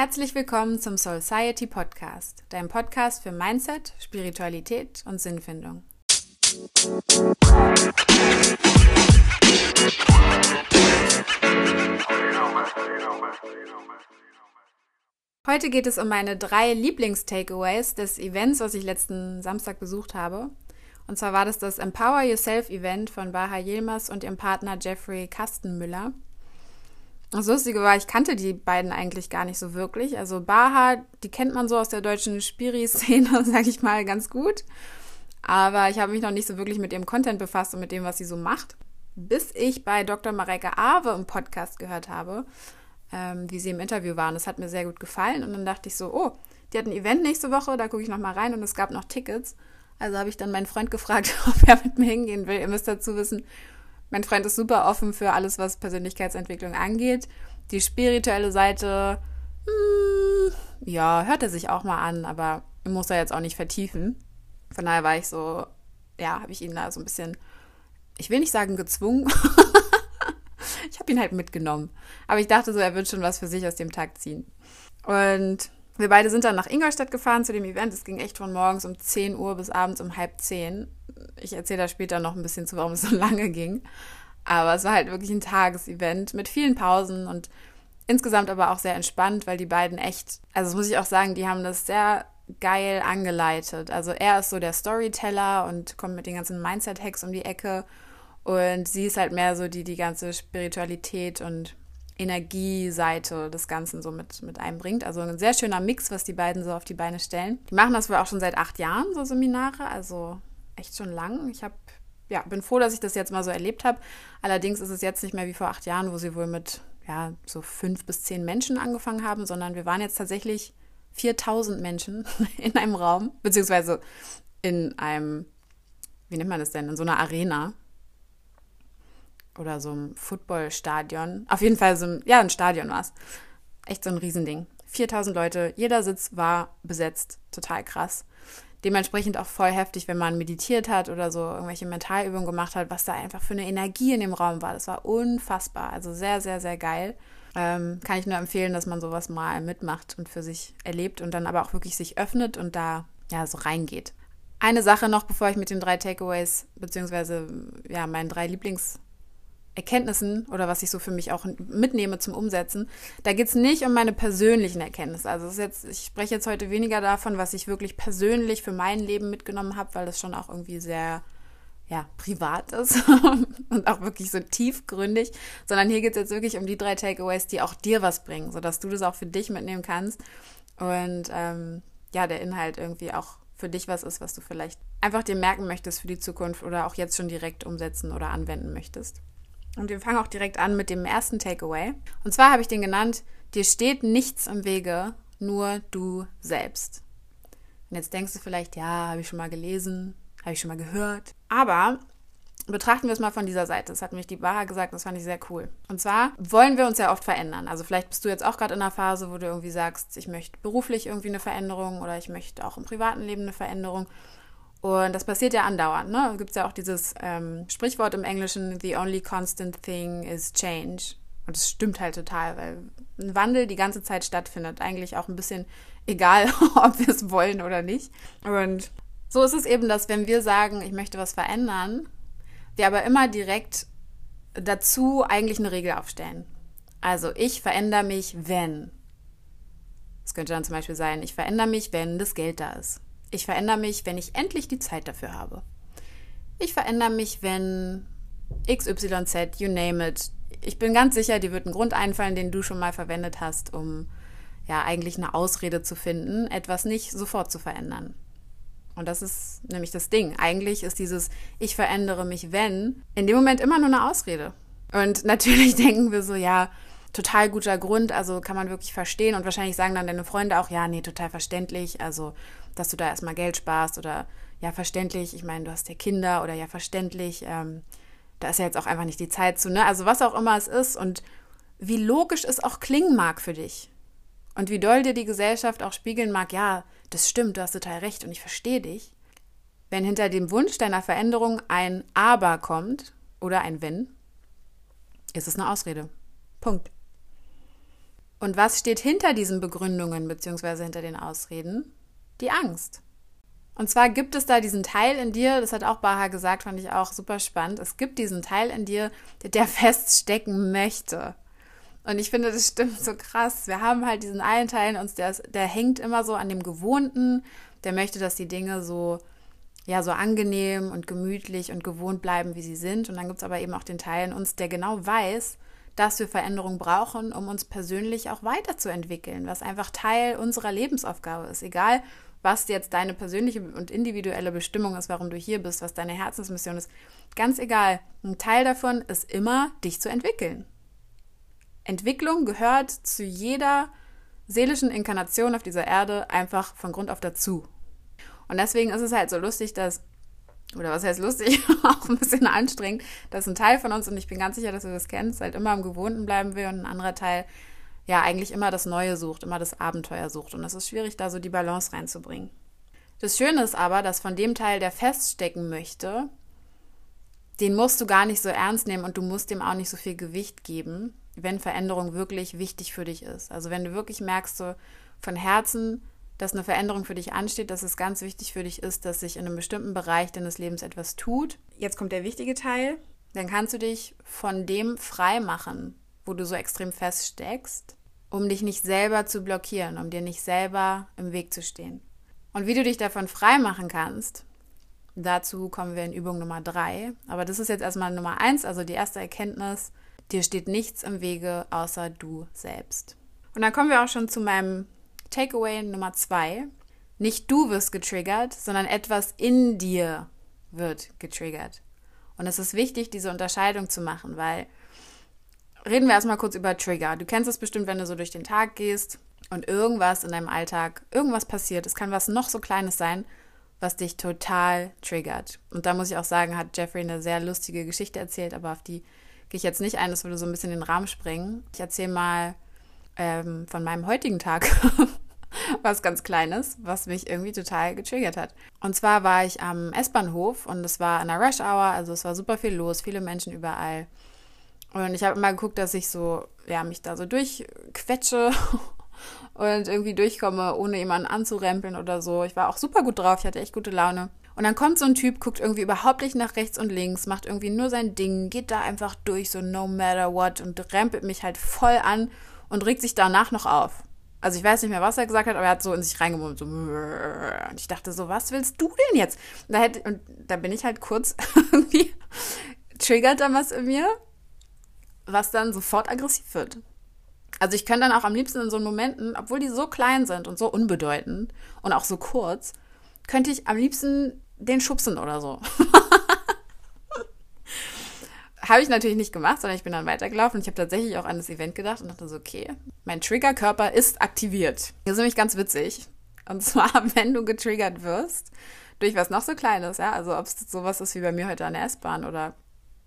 Herzlich willkommen zum Society Podcast, deinem Podcast für Mindset, Spiritualität und Sinnfindung. Heute geht es um meine drei Lieblings-Takeaways des Events, was ich letzten Samstag besucht habe. Und zwar war das das Empower Yourself Event von Baha Yilmaz und ihrem Partner Jeffrey Kastenmüller. Das Lustige war, ich kannte die beiden eigentlich gar nicht so wirklich. Also Baha, die kennt man so aus der deutschen Spiri-Szene, sag ich mal, ganz gut. Aber ich habe mich noch nicht so wirklich mit ihrem Content befasst und mit dem, was sie so macht. Bis ich bei Dr. Mareike Awe im Podcast gehört habe, ähm, wie sie im Interview waren. Das hat mir sehr gut gefallen. Und dann dachte ich so, oh, die hat ein Event nächste Woche, da gucke ich noch mal rein und es gab noch Tickets. Also habe ich dann meinen Freund gefragt, ob er mit mir hingehen will. Ihr müsst dazu wissen, mein Freund ist super offen für alles, was Persönlichkeitsentwicklung angeht. Die spirituelle Seite, hm, ja, hört er sich auch mal an, aber muss er jetzt auch nicht vertiefen. Von daher war ich so, ja, habe ich ihn da so ein bisschen, ich will nicht sagen gezwungen. ich habe ihn halt mitgenommen. Aber ich dachte so, er wird schon was für sich aus dem Tag ziehen. Und wir beide sind dann nach Ingolstadt gefahren zu dem Event. Es ging echt von morgens um 10 Uhr bis abends um halb 10. Ich erzähle da später noch ein bisschen zu, warum es so lange ging. Aber es war halt wirklich ein Tagesevent mit vielen Pausen und insgesamt aber auch sehr entspannt, weil die beiden echt, also das muss ich auch sagen, die haben das sehr geil angeleitet. Also er ist so der Storyteller und kommt mit den ganzen Mindset-Hacks um die Ecke. Und sie ist halt mehr so die, die ganze Spiritualität und Energieseite des Ganzen so mit, mit einbringt. Also ein sehr schöner Mix, was die beiden so auf die Beine stellen. Die machen das wohl auch schon seit acht Jahren, so Seminare, also echt schon lang. Ich habe ja, bin froh, dass ich das jetzt mal so erlebt habe. Allerdings ist es jetzt nicht mehr wie vor acht Jahren, wo sie wohl mit ja, so fünf bis zehn Menschen angefangen haben, sondern wir waren jetzt tatsächlich 4000 Menschen in einem Raum, beziehungsweise in einem, wie nennt man das denn, in so einer Arena oder so ein Footballstadion. Auf jeden Fall so ein, ja, ein Stadion war es. Echt so ein Riesending. 4000 Leute, jeder Sitz war besetzt. Total krass. Dementsprechend auch voll heftig, wenn man meditiert hat oder so irgendwelche Mentalübungen gemacht hat, was da einfach für eine Energie in dem Raum war. Das war unfassbar. Also sehr, sehr, sehr geil. Ähm, kann ich nur empfehlen, dass man sowas mal mitmacht und für sich erlebt und dann aber auch wirklich sich öffnet und da ja so reingeht. Eine Sache noch, bevor ich mit den drei Takeaways beziehungsweise ja meinen drei Lieblings Erkenntnissen oder was ich so für mich auch mitnehme zum Umsetzen, da geht es nicht um meine persönlichen Erkenntnisse. Also jetzt, ich spreche jetzt heute weniger davon, was ich wirklich persönlich für mein Leben mitgenommen habe, weil das schon auch irgendwie sehr ja, privat ist und auch wirklich so tiefgründig, sondern hier geht es jetzt wirklich um die drei Takeaways, die auch dir was bringen, sodass du das auch für dich mitnehmen kannst und ähm, ja, der Inhalt irgendwie auch für dich was ist, was du vielleicht einfach dir merken möchtest für die Zukunft oder auch jetzt schon direkt umsetzen oder anwenden möchtest. Und wir fangen auch direkt an mit dem ersten Takeaway. Und zwar habe ich den genannt, dir steht nichts im Wege, nur du selbst. Und jetzt denkst du vielleicht, ja, habe ich schon mal gelesen, habe ich schon mal gehört. Aber betrachten wir es mal von dieser Seite. Das hat mich die Baha gesagt, das fand ich sehr cool. Und zwar wollen wir uns ja oft verändern. Also vielleicht bist du jetzt auch gerade in einer Phase, wo du irgendwie sagst, ich möchte beruflich irgendwie eine Veränderung oder ich möchte auch im privaten Leben eine Veränderung. Und das passiert ja andauernd. Ne? Gibt es ja auch dieses ähm, Sprichwort im Englischen, the only constant thing is change. Und das stimmt halt total, weil ein Wandel die ganze Zeit stattfindet. Eigentlich auch ein bisschen egal, ob wir es wollen oder nicht. Und so ist es eben, dass wenn wir sagen, ich möchte was verändern, wir aber immer direkt dazu eigentlich eine Regel aufstellen. Also ich verändere mich, wenn. Das könnte dann zum Beispiel sein, ich verändere mich, wenn das Geld da ist. Ich verändere mich, wenn ich endlich die Zeit dafür habe. Ich verändere mich, wenn XYZ, you name it. Ich bin ganz sicher, dir wird ein Grund einfallen, den du schon mal verwendet hast, um ja eigentlich eine Ausrede zu finden, etwas nicht sofort zu verändern. Und das ist nämlich das Ding. Eigentlich ist dieses Ich verändere mich, wenn, in dem Moment immer nur eine Ausrede. Und natürlich denken wir so, ja, total guter Grund, also kann man wirklich verstehen. Und wahrscheinlich sagen dann deine Freunde auch, ja, nee, total verständlich. Also dass du da erstmal Geld sparst oder ja, verständlich, ich meine, du hast ja Kinder oder ja, verständlich, ähm, da ist ja jetzt auch einfach nicht die Zeit zu, ne? Also was auch immer es ist und wie logisch es auch klingen mag für dich. Und wie doll dir die Gesellschaft auch spiegeln mag, ja, das stimmt, du hast total recht und ich verstehe dich. Wenn hinter dem Wunsch deiner Veränderung ein Aber kommt oder ein Wenn, ist es eine Ausrede. Punkt. Und was steht hinter diesen Begründungen bzw. hinter den Ausreden? Die Angst. Und zwar gibt es da diesen Teil in dir, das hat auch Baha gesagt, fand ich auch super spannend. Es gibt diesen Teil in dir, der feststecken möchte. Und ich finde, das stimmt so krass. Wir haben halt diesen einen Teil in uns, der, der hängt immer so an dem Gewohnten, der möchte, dass die Dinge so, ja, so angenehm und gemütlich und gewohnt bleiben, wie sie sind. Und dann gibt es aber eben auch den Teil in uns, der genau weiß, dass wir Veränderung brauchen, um uns persönlich auch weiterzuentwickeln, was einfach Teil unserer Lebensaufgabe ist. Egal, was jetzt deine persönliche und individuelle Bestimmung ist, warum du hier bist, was deine Herzensmission ist, ganz egal. Ein Teil davon ist immer, dich zu entwickeln. Entwicklung gehört zu jeder seelischen Inkarnation auf dieser Erde einfach von Grund auf dazu. Und deswegen ist es halt so lustig, dass, oder was heißt lustig, auch ein bisschen anstrengend, dass ein Teil von uns, und ich bin ganz sicher, dass du das kennst, halt immer am Gewohnten bleiben will und ein anderer Teil ja eigentlich immer das Neue sucht, immer das Abenteuer sucht. Und es ist schwierig, da so die Balance reinzubringen. Das Schöne ist aber, dass von dem Teil, der feststecken möchte, den musst du gar nicht so ernst nehmen und du musst dem auch nicht so viel Gewicht geben, wenn Veränderung wirklich wichtig für dich ist. Also wenn du wirklich merkst, so von Herzen, dass eine Veränderung für dich ansteht, dass es ganz wichtig für dich ist, dass sich in einem bestimmten Bereich deines Lebens etwas tut. Jetzt kommt der wichtige Teil. Dann kannst du dich von dem frei machen, wo du so extrem feststeckst, um dich nicht selber zu blockieren, um dir nicht selber im Weg zu stehen. Und wie du dich davon frei machen kannst, dazu kommen wir in Übung Nummer drei. Aber das ist jetzt erstmal Nummer eins, also die erste Erkenntnis, Dir steht nichts im Wege außer du selbst. Und dann kommen wir auch schon zu meinem Takeaway Nummer zwei. Nicht du wirst getriggert, sondern etwas in dir wird getriggert. Und es ist wichtig, diese Unterscheidung zu machen, weil reden wir erstmal kurz über Trigger. Du kennst es bestimmt, wenn du so durch den Tag gehst und irgendwas in deinem Alltag, irgendwas passiert. Es kann was noch so Kleines sein, was dich total triggert. Und da muss ich auch sagen, hat Jeffrey eine sehr lustige Geschichte erzählt, aber auf die gehe ich jetzt nicht ein, das würde so ein bisschen in den Rahmen springen. Ich erzähle mal ähm, von meinem heutigen Tag was ganz Kleines, was mich irgendwie total getriggert hat. Und zwar war ich am S-Bahnhof und es war in der Rush Hour, also es war super viel los, viele Menschen überall. Und ich habe immer geguckt, dass ich so, ja, mich da so durchquetsche und irgendwie durchkomme, ohne jemanden anzurempeln oder so. Ich war auch super gut drauf, ich hatte echt gute Laune. Und dann kommt so ein Typ, guckt irgendwie überhaupt nicht nach rechts und links, macht irgendwie nur sein Ding, geht da einfach durch, so no matter what und rempelt mich halt voll an und regt sich danach noch auf. Also ich weiß nicht mehr, was er gesagt hat, aber er hat so in sich reingemummt. So, und ich dachte so, was willst du denn jetzt? Und da, hätte, und da bin ich halt kurz irgendwie, triggert dann was in mir, was dann sofort aggressiv wird. Also ich könnte dann auch am liebsten in so Momenten, obwohl die so klein sind und so unbedeutend und auch so kurz, könnte ich am liebsten den schubsen oder so. habe ich natürlich nicht gemacht, sondern ich bin dann weitergelaufen. Ich habe tatsächlich auch an das Event gedacht und dachte so, okay, mein Triggerkörper ist aktiviert. Das ist nämlich ganz witzig. Und zwar, wenn du getriggert wirst, durch was noch so Kleines, ja, also ob es sowas ist wie bei mir heute an der S-Bahn oder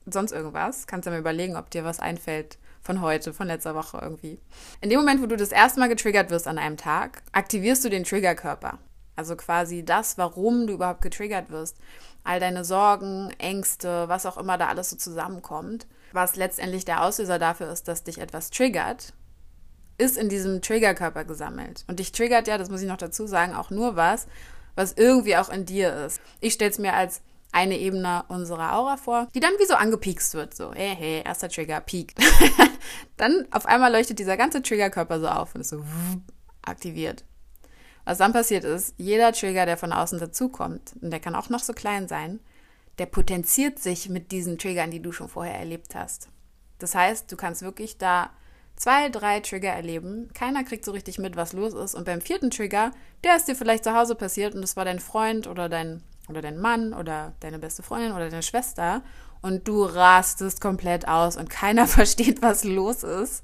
sonst irgendwas, kannst du mir überlegen, ob dir was einfällt von heute, von letzter Woche irgendwie. In dem Moment, wo du das erste Mal getriggert wirst an einem Tag, aktivierst du den Triggerkörper. Also quasi das, warum du überhaupt getriggert wirst. All deine Sorgen, Ängste, was auch immer da alles so zusammenkommt, was letztendlich der Auslöser dafür ist, dass dich etwas triggert, ist in diesem Triggerkörper gesammelt. Und dich triggert ja, das muss ich noch dazu sagen, auch nur was, was irgendwie auch in dir ist. Ich stelle es mir als eine Ebene unserer Aura vor, die dann wie so angepiekst wird. So, hey, hey, erster Trigger, piekt. dann auf einmal leuchtet dieser ganze Triggerkörper so auf und ist so aktiviert. Was dann passiert ist, jeder Trigger, der von außen dazukommt, und der kann auch noch so klein sein, der potenziert sich mit diesen Triggern, die du schon vorher erlebt hast. Das heißt, du kannst wirklich da zwei, drei Trigger erleben. Keiner kriegt so richtig mit, was los ist. Und beim vierten Trigger, der ist dir vielleicht zu Hause passiert und das war dein Freund oder dein, oder dein Mann oder deine beste Freundin oder deine Schwester. Und du rastest komplett aus und keiner versteht, was los ist.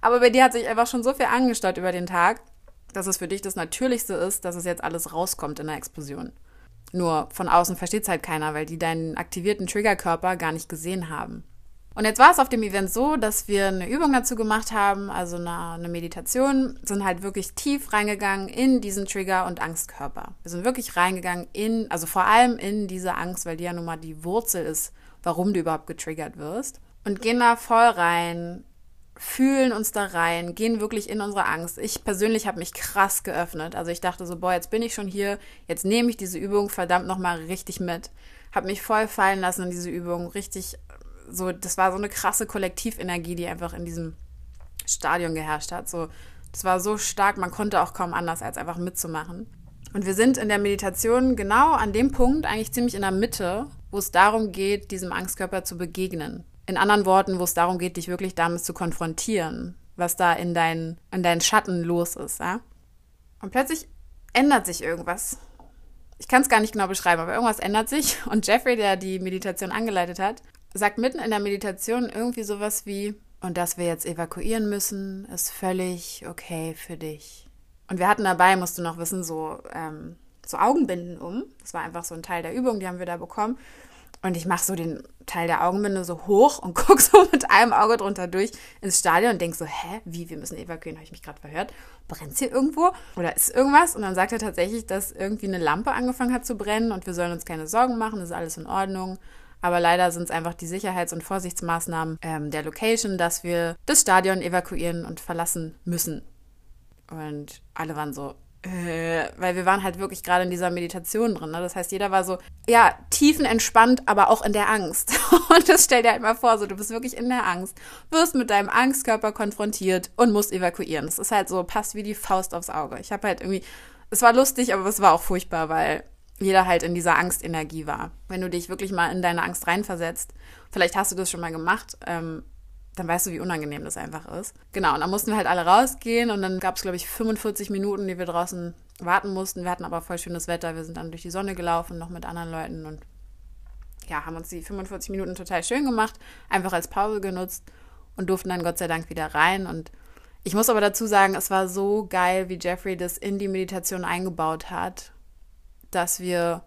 Aber bei dir hat sich einfach schon so viel angestaut über den Tag, dass es für dich das Natürlichste ist, dass es jetzt alles rauskommt in der Explosion. Nur von außen versteht es halt keiner, weil die deinen aktivierten Triggerkörper gar nicht gesehen haben. Und jetzt war es auf dem Event so, dass wir eine Übung dazu gemacht haben, also eine, eine, Meditation, sind halt wirklich tief reingegangen in diesen Trigger- und Angstkörper. Wir sind wirklich reingegangen in, also vor allem in diese Angst, weil die ja nun mal die Wurzel ist, warum du überhaupt getriggert wirst. Und gehen da voll rein fühlen uns da rein, gehen wirklich in unsere Angst. Ich persönlich habe mich krass geöffnet. Also ich dachte so, boah, jetzt bin ich schon hier, jetzt nehme ich diese Übung verdammt nochmal richtig mit. Habe mich voll fallen lassen in diese Übung. Richtig, so, das war so eine krasse Kollektivenergie, die einfach in diesem Stadion geherrscht hat. So, das war so stark, man konnte auch kaum anders, als einfach mitzumachen. Und wir sind in der Meditation genau an dem Punkt, eigentlich ziemlich in der Mitte, wo es darum geht, diesem Angstkörper zu begegnen. In anderen Worten, wo es darum geht, dich wirklich damit zu konfrontieren, was da in, dein, in deinen Schatten los ist. Ja? Und plötzlich ändert sich irgendwas. Ich kann es gar nicht genau beschreiben, aber irgendwas ändert sich. Und Jeffrey, der die Meditation angeleitet hat, sagt mitten in der Meditation irgendwie sowas wie, und dass wir jetzt evakuieren müssen, ist völlig okay für dich. Und wir hatten dabei, musst du noch wissen, so, ähm, so Augenbinden um. Das war einfach so ein Teil der Übung, die haben wir da bekommen. Und ich mache so den Teil der Augenbinde so hoch und gucke so mit einem Auge drunter durch ins Stadion und denke so, hä, wie, wir müssen evakuieren, habe ich mich gerade verhört? Brennt es hier irgendwo? Oder ist irgendwas? Und dann sagt er tatsächlich, dass irgendwie eine Lampe angefangen hat zu brennen und wir sollen uns keine Sorgen machen, ist alles in Ordnung. Aber leider sind es einfach die Sicherheits- und Vorsichtsmaßnahmen ähm, der Location, dass wir das Stadion evakuieren und verlassen müssen. Und alle waren so, äh, weil wir waren halt wirklich gerade in dieser Meditation drin. Ne? Das heißt, jeder war so, ja, tiefenentspannt, aber auch in der Angst. Und das stell dir halt mal vor, so, du bist wirklich in der Angst, wirst mit deinem Angstkörper konfrontiert und musst evakuieren. Das ist halt so, passt wie die Faust aufs Auge. Ich habe halt irgendwie, es war lustig, aber es war auch furchtbar, weil jeder halt in dieser Angstenergie war. Wenn du dich wirklich mal in deine Angst reinversetzt, vielleicht hast du das schon mal gemacht, ähm, dann weißt du, wie unangenehm das einfach ist. Genau, und dann mussten wir halt alle rausgehen und dann gab es, glaube ich, 45 Minuten, die wir draußen warten mussten. Wir hatten aber voll schönes Wetter. Wir sind dann durch die Sonne gelaufen, noch mit anderen Leuten und ja, haben uns die 45 Minuten total schön gemacht, einfach als Pause genutzt und durften dann Gott sei Dank wieder rein. Und ich muss aber dazu sagen, es war so geil, wie Jeffrey das in die Meditation eingebaut hat, dass wir,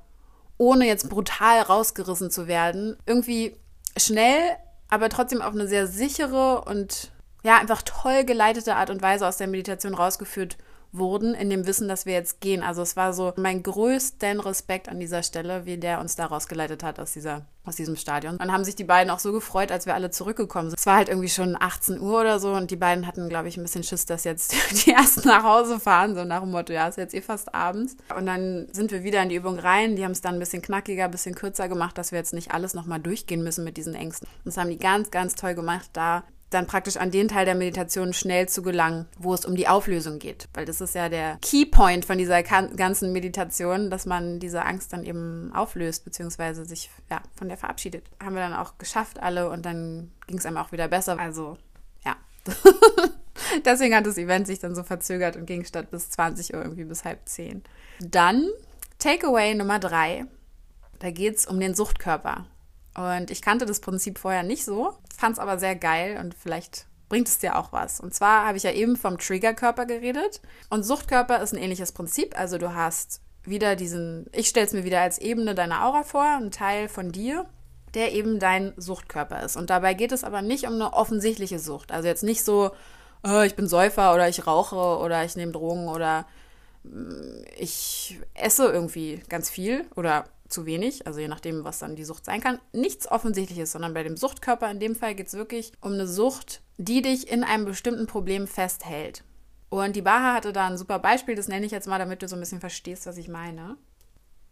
ohne jetzt brutal rausgerissen zu werden, irgendwie schnell aber trotzdem auf eine sehr sichere und ja, einfach toll geleitete Art und Weise aus der Meditation rausgeführt wurden, in dem Wissen, dass wir jetzt gehen. Also es war so mein größten Respekt an dieser Stelle, wie der uns da rausgeleitet hat aus, dieser, aus diesem Stadion. Und haben sich die beiden auch so gefreut, als wir alle zurückgekommen sind. Es war halt irgendwie schon 18 Uhr oder so und die beiden hatten, glaube ich, ein bisschen Schiss, dass jetzt die ersten nach Hause fahren, so nach dem Motto, ja, ist jetzt eh fast abends. Und dann sind wir wieder in die Übung rein. Die haben es dann ein bisschen knackiger, ein bisschen kürzer gemacht, dass wir jetzt nicht alles nochmal durchgehen müssen mit diesen Ängsten. Und das haben die ganz, ganz toll gemacht, da dann praktisch an den Teil der Meditation schnell zu gelangen, wo es um die Auflösung geht. Weil das ist ja der Keypoint von dieser ganzen Meditation, dass man diese Angst dann eben auflöst, beziehungsweise sich ja, von der verabschiedet. Haben wir dann auch geschafft alle und dann ging es einem auch wieder besser. Also ja. Deswegen hat das Event sich dann so verzögert und ging statt bis 20 Uhr irgendwie bis halb zehn. Dann Takeaway Nummer drei. Da geht es um den Suchtkörper. Und ich kannte das Prinzip vorher nicht so, fand es aber sehr geil und vielleicht bringt es dir auch was. Und zwar habe ich ja eben vom Triggerkörper geredet. Und Suchtkörper ist ein ähnliches Prinzip. Also du hast wieder diesen, ich stelle es mir wieder als Ebene deiner Aura vor, ein Teil von dir, der eben dein Suchtkörper ist. Und dabei geht es aber nicht um eine offensichtliche Sucht. Also jetzt nicht so, oh, ich bin Säufer oder ich rauche oder ich nehme Drogen oder mm, ich esse irgendwie ganz viel oder zu wenig, also je nachdem, was dann die Sucht sein kann, nichts Offensichtliches, sondern bei dem Suchtkörper in dem Fall geht es wirklich um eine Sucht, die dich in einem bestimmten Problem festhält. Und die Baha hatte da ein super Beispiel, das nenne ich jetzt mal, damit du so ein bisschen verstehst, was ich meine.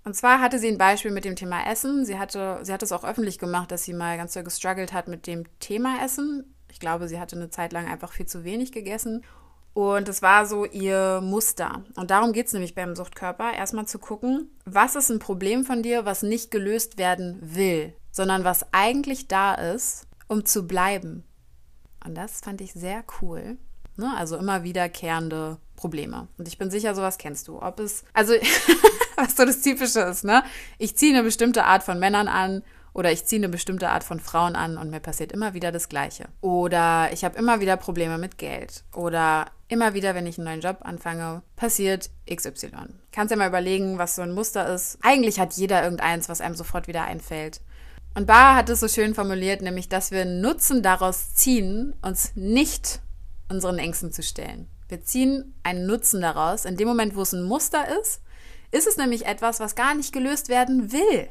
Und zwar hatte sie ein Beispiel mit dem Thema Essen. Sie hatte, sie hat es auch öffentlich gemacht, dass sie mal ganz so gestruggelt hat mit dem Thema Essen. Ich glaube, sie hatte eine Zeit lang einfach viel zu wenig gegessen und es war so ihr Muster. Und darum geht es nämlich beim Suchtkörper, erstmal zu gucken, was ist ein Problem von dir, was nicht gelöst werden will, sondern was eigentlich da ist, um zu bleiben. Und das fand ich sehr cool. Ne? Also immer wiederkehrende Probleme. Und ich bin sicher, sowas kennst du. Ob es, also, was so das Typische ist, ne? Ich ziehe eine bestimmte Art von Männern an oder ich ziehe eine bestimmte Art von Frauen an und mir passiert immer wieder das Gleiche. Oder ich habe immer wieder Probleme mit Geld. Oder immer wieder, wenn ich einen neuen Job anfange, passiert XY. Kannst ja mal überlegen, was so ein Muster ist. Eigentlich hat jeder irgendeins, was einem sofort wieder einfällt. Und Bar hat es so schön formuliert, nämlich, dass wir Nutzen daraus ziehen, uns nicht unseren Ängsten zu stellen. Wir ziehen einen Nutzen daraus. In dem Moment, wo es ein Muster ist, ist es nämlich etwas, was gar nicht gelöst werden will.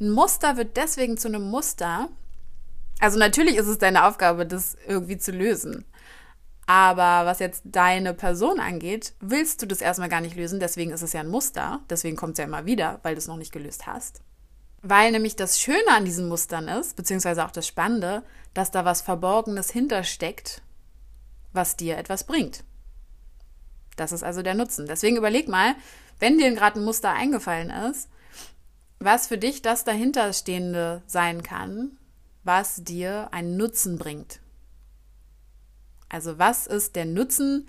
Ein Muster wird deswegen zu einem Muster, Also natürlich ist es deine Aufgabe, das irgendwie zu lösen. Aber was jetzt deine Person angeht, willst du das erstmal gar nicht lösen. Deswegen ist es ja ein Muster. Deswegen kommt es ja immer wieder, weil du es noch nicht gelöst hast. Weil nämlich das Schöne an diesen Mustern ist, beziehungsweise auch das Spannende, dass da was Verborgenes hintersteckt, was dir etwas bringt. Das ist also der Nutzen. Deswegen überleg mal, wenn dir gerade ein Muster eingefallen ist, was für dich das dahinterstehende sein kann, was dir einen Nutzen bringt. Also was ist der Nutzen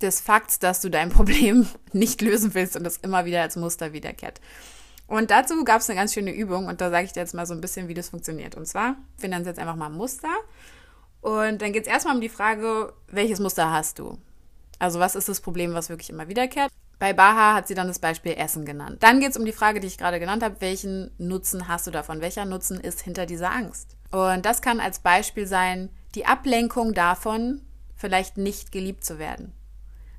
des Fakts, dass du dein Problem nicht lösen willst und es immer wieder als Muster wiederkehrt? Und dazu gab es eine ganz schöne Übung und da sage ich dir jetzt mal so ein bisschen, wie das funktioniert. Und zwar, wir nennen es jetzt einfach mal Muster. Und dann geht es erstmal um die Frage, welches Muster hast du? Also was ist das Problem, was wirklich immer wiederkehrt? Bei Baha hat sie dann das Beispiel Essen genannt. Dann geht es um die Frage, die ich gerade genannt habe, welchen Nutzen hast du davon? Welcher Nutzen ist hinter dieser Angst? Und das kann als Beispiel sein, die Ablenkung davon, vielleicht nicht geliebt zu werden.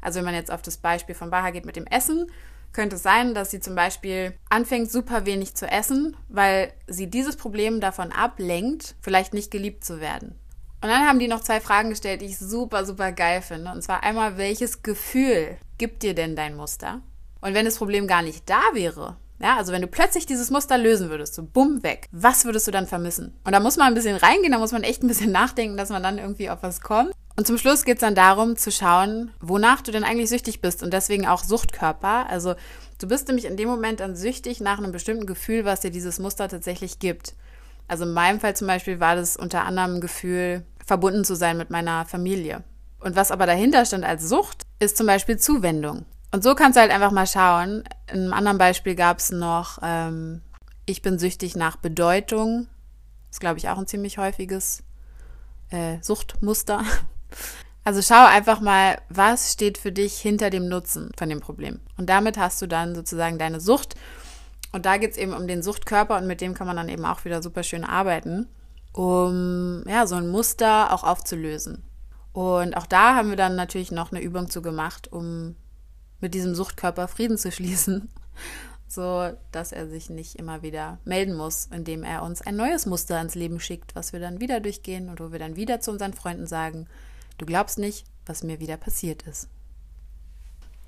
Also wenn man jetzt auf das Beispiel von Baha geht mit dem Essen, könnte es sein, dass sie zum Beispiel anfängt, super wenig zu essen, weil sie dieses Problem davon ablenkt, vielleicht nicht geliebt zu werden. Und dann haben die noch zwei Fragen gestellt, die ich super, super geil finde. Und zwar einmal, welches Gefühl gibt dir denn dein Muster? Und wenn das Problem gar nicht da wäre, ja, also wenn du plötzlich dieses Muster lösen würdest, so bumm weg, was würdest du dann vermissen? Und da muss man ein bisschen reingehen, da muss man echt ein bisschen nachdenken, dass man dann irgendwie auf was kommt. Und zum Schluss geht es dann darum zu schauen, wonach du denn eigentlich süchtig bist und deswegen auch Suchtkörper. Also du bist nämlich in dem Moment dann süchtig nach einem bestimmten Gefühl, was dir dieses Muster tatsächlich gibt. Also in meinem Fall zum Beispiel war das unter anderem ein Gefühl, verbunden zu sein mit meiner Familie. Und was aber dahinter stand als Sucht, ist zum Beispiel Zuwendung. Und so kannst du halt einfach mal schauen. In einem anderen Beispiel gab es noch, ähm, ich bin süchtig nach Bedeutung. Das ist, glaube ich, auch ein ziemlich häufiges äh, Suchtmuster. Also schau einfach mal, was steht für dich hinter dem Nutzen von dem Problem. Und damit hast du dann sozusagen deine Sucht. Und da geht es eben um den Suchtkörper und mit dem kann man dann eben auch wieder super schön arbeiten, um ja, so ein Muster auch aufzulösen. Und auch da haben wir dann natürlich noch eine Übung zu gemacht, um mit diesem Suchtkörper Frieden zu schließen, so dass er sich nicht immer wieder melden muss, indem er uns ein neues Muster ins Leben schickt, was wir dann wieder durchgehen und wo wir dann wieder zu unseren Freunden sagen, du glaubst nicht, was mir wieder passiert ist.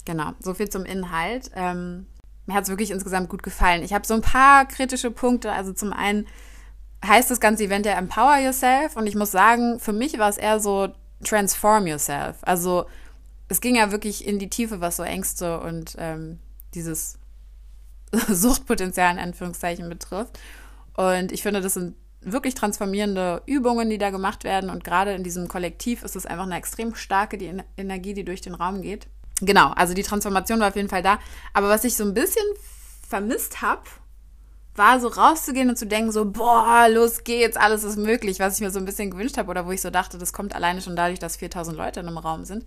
Genau, so viel zum Inhalt. Ähm, mir hat es wirklich insgesamt gut gefallen. Ich habe so ein paar kritische Punkte. Also zum einen heißt das ganze Event ja Empower Yourself und ich muss sagen, für mich war es eher so Transform Yourself. Also es ging ja wirklich in die Tiefe, was so Ängste und ähm, dieses Suchtpotenzial in Anführungszeichen betrifft. Und ich finde, das sind wirklich transformierende Übungen, die da gemacht werden. Und gerade in diesem Kollektiv ist es einfach eine extrem starke die Energie, die durch den Raum geht. Genau, also die Transformation war auf jeden Fall da. Aber was ich so ein bisschen vermisst habe, war so rauszugehen und zu denken, so, boah, los geht's, alles ist möglich, was ich mir so ein bisschen gewünscht habe oder wo ich so dachte, das kommt alleine schon dadurch, dass 4000 Leute in einem Raum sind.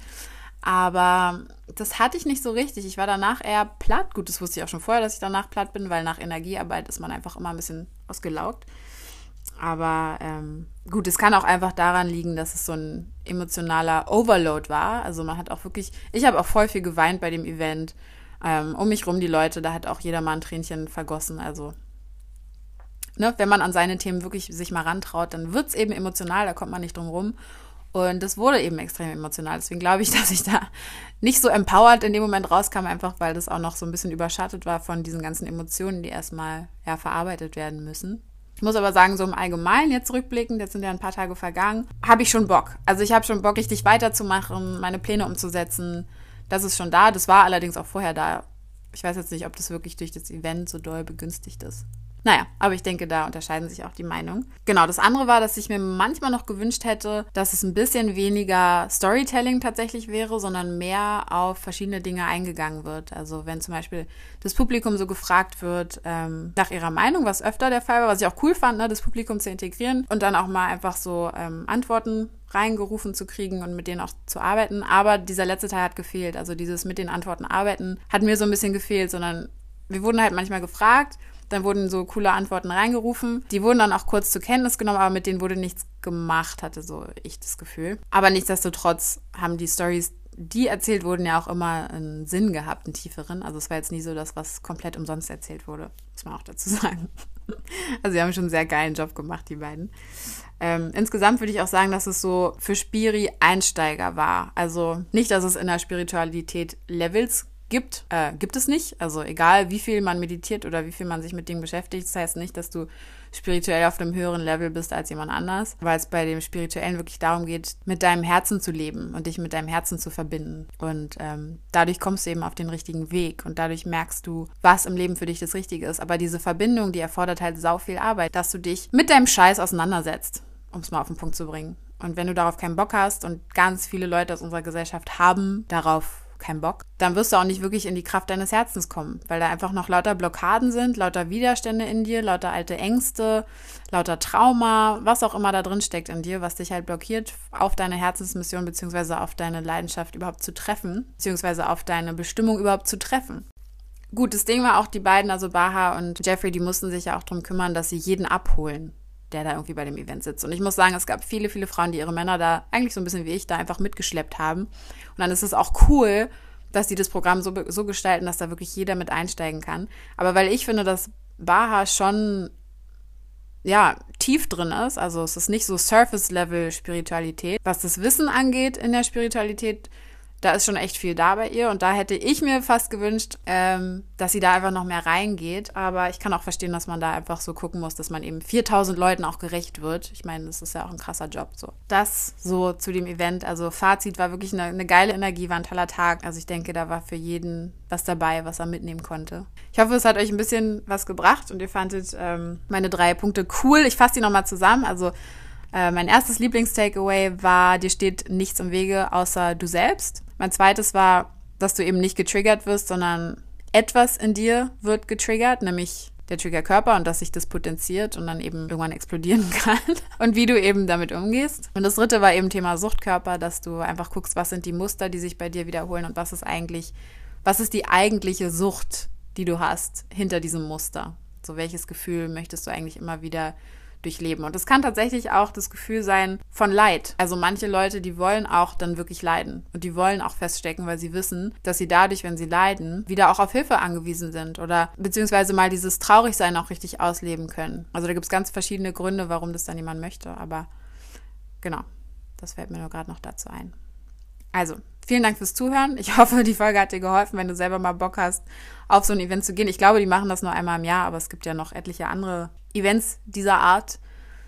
Aber das hatte ich nicht so richtig. Ich war danach eher platt. Gut, das wusste ich auch schon vorher, dass ich danach platt bin, weil nach Energiearbeit ist man einfach immer ein bisschen ausgelaugt. Aber ähm, gut, es kann auch einfach daran liegen, dass es so ein emotionaler Overload war. Also man hat auch wirklich, ich habe auch voll viel geweint bei dem Event. Ähm, um mich rum die Leute, da hat auch jeder mal ein Tränchen vergossen. Also ne, wenn man an seine Themen wirklich sich mal rantraut, dann wird es eben emotional, da kommt man nicht drum rum. Und das wurde eben extrem emotional. Deswegen glaube ich, dass ich da nicht so empowered in dem Moment rauskam, einfach weil das auch noch so ein bisschen überschattet war von diesen ganzen Emotionen, die erstmal ja, verarbeitet werden müssen. Ich muss aber sagen, so im Allgemeinen jetzt rückblickend, jetzt sind ja ein paar Tage vergangen, habe ich schon Bock. Also ich habe schon Bock, richtig weiterzumachen, meine Pläne umzusetzen. Das ist schon da. Das war allerdings auch vorher da. Ich weiß jetzt nicht, ob das wirklich durch das Event so doll begünstigt ist. Naja, aber ich denke, da unterscheiden sich auch die Meinungen. Genau, das andere war, dass ich mir manchmal noch gewünscht hätte, dass es ein bisschen weniger Storytelling tatsächlich wäre, sondern mehr auf verschiedene Dinge eingegangen wird. Also wenn zum Beispiel das Publikum so gefragt wird ähm, nach ihrer Meinung, was öfter der Fall war, was ich auch cool fand, ne, das Publikum zu integrieren und dann auch mal einfach so ähm, Antworten reingerufen zu kriegen und mit denen auch zu arbeiten. Aber dieser letzte Teil hat gefehlt. Also dieses mit den Antworten arbeiten hat mir so ein bisschen gefehlt, sondern wir wurden halt manchmal gefragt dann wurden so coole Antworten reingerufen. Die wurden dann auch kurz zur Kenntnis genommen, aber mit denen wurde nichts gemacht, hatte so ich das Gefühl. Aber nichtsdestotrotz haben die Stories, die erzählt wurden, ja auch immer einen Sinn gehabt, einen tieferen. Also es war jetzt nie so das, was komplett umsonst erzählt wurde, muss man auch dazu sagen. Also sie haben schon einen sehr geilen Job gemacht, die beiden. Ähm, insgesamt würde ich auch sagen, dass es so für Spiri-Einsteiger war. Also nicht, dass es in der Spiritualität Levels gibt, äh, gibt es nicht. Also egal, wie viel man meditiert oder wie viel man sich mit Dingen beschäftigt, das heißt nicht, dass du spirituell auf einem höheren Level bist als jemand anders, weil es bei dem Spirituellen wirklich darum geht, mit deinem Herzen zu leben und dich mit deinem Herzen zu verbinden. Und ähm, dadurch kommst du eben auf den richtigen Weg und dadurch merkst du, was im Leben für dich das Richtige ist. Aber diese Verbindung, die erfordert halt sau viel Arbeit, dass du dich mit deinem Scheiß auseinandersetzt, um es mal auf den Punkt zu bringen. Und wenn du darauf keinen Bock hast und ganz viele Leute aus unserer Gesellschaft haben darauf keinen Bock, dann wirst du auch nicht wirklich in die Kraft deines Herzens kommen, weil da einfach noch lauter Blockaden sind, lauter Widerstände in dir, lauter alte Ängste, lauter Trauma, was auch immer da drin steckt in dir, was dich halt blockiert, auf deine Herzensmission beziehungsweise auf deine Leidenschaft überhaupt zu treffen, beziehungsweise auf deine Bestimmung überhaupt zu treffen. Gut, das Ding war auch, die beiden, also Baha und Jeffrey, die mussten sich ja auch darum kümmern, dass sie jeden abholen der da irgendwie bei dem Event sitzt. Und ich muss sagen, es gab viele, viele Frauen, die ihre Männer da eigentlich so ein bisschen wie ich da einfach mitgeschleppt haben. Und dann ist es auch cool, dass die das Programm so, so gestalten, dass da wirklich jeder mit einsteigen kann. Aber weil ich finde, dass Baha schon ja, tief drin ist, also es ist nicht so Surface-Level Spiritualität. Was das Wissen angeht in der Spiritualität, da ist schon echt viel da bei ihr und da hätte ich mir fast gewünscht, ähm, dass sie da einfach noch mehr reingeht. Aber ich kann auch verstehen, dass man da einfach so gucken muss, dass man eben 4000 Leuten auch gerecht wird. Ich meine, das ist ja auch ein krasser Job. So. Das so zu dem Event. Also Fazit war wirklich eine, eine geile Energie, war ein toller Tag. Also ich denke, da war für jeden was dabei, was er mitnehmen konnte. Ich hoffe, es hat euch ein bisschen was gebracht und ihr fandet ähm, meine drei Punkte cool. Ich fasse die nochmal zusammen. Also äh, mein erstes Lieblings-Takeaway war, dir steht nichts im Wege außer du selbst. Mein zweites war, dass du eben nicht getriggert wirst, sondern etwas in dir wird getriggert, nämlich der Triggerkörper und dass sich das potenziert und dann eben irgendwann explodieren kann und wie du eben damit umgehst. Und das dritte war eben Thema Suchtkörper, dass du einfach guckst, was sind die Muster, die sich bei dir wiederholen und was ist eigentlich, was ist die eigentliche Sucht, die du hast hinter diesem Muster. So welches Gefühl möchtest du eigentlich immer wieder durchleben. Und es kann tatsächlich auch das Gefühl sein von Leid. Also manche Leute, die wollen auch dann wirklich leiden und die wollen auch feststecken, weil sie wissen, dass sie dadurch, wenn sie leiden, wieder auch auf Hilfe angewiesen sind oder beziehungsweise mal dieses Traurigsein auch richtig ausleben können. Also da gibt es ganz verschiedene Gründe, warum das dann jemand möchte, aber genau, das fällt mir nur gerade noch dazu ein. Also, vielen Dank fürs Zuhören. Ich hoffe, die Folge hat dir geholfen, wenn du selber mal Bock hast, auf so ein Event zu gehen. Ich glaube, die machen das nur einmal im Jahr, aber es gibt ja noch etliche andere Events dieser Art.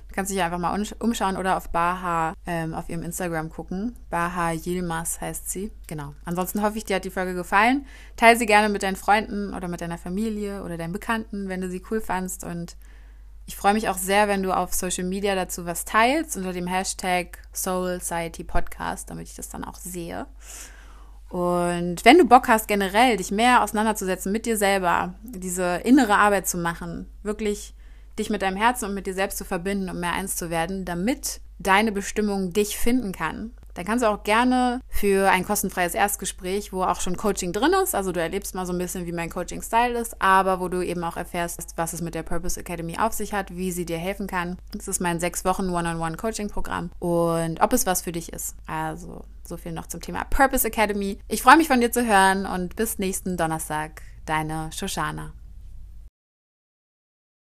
Du kannst dich einfach mal umschauen oder auf Baha ähm, auf ihrem Instagram gucken. Baha Yilmaz heißt sie. Genau. Ansonsten hoffe ich, dir hat die Folge gefallen. Teile sie gerne mit deinen Freunden oder mit deiner Familie oder deinen Bekannten, wenn du sie cool fandst. Und ich freue mich auch sehr, wenn du auf Social Media dazu was teilst unter dem Hashtag Soul Society Podcast, damit ich das dann auch sehe. Und wenn du Bock hast, generell dich mehr auseinanderzusetzen mit dir selber, diese innere Arbeit zu machen, wirklich dich mit deinem Herzen und mit dir selbst zu verbinden, um mehr eins zu werden, damit deine Bestimmung dich finden kann, dann kannst du auch gerne für ein kostenfreies Erstgespräch, wo auch schon Coaching drin ist, also du erlebst mal so ein bisschen, wie mein Coaching-Style ist, aber wo du eben auch erfährst, was es mit der Purpose Academy auf sich hat, wie sie dir helfen kann. Das ist mein sechs Wochen One-on-One-Coaching-Programm und ob es was für dich ist. Also so viel noch zum Thema Purpose Academy. Ich freue mich von dir zu hören und bis nächsten Donnerstag. Deine Shoshana.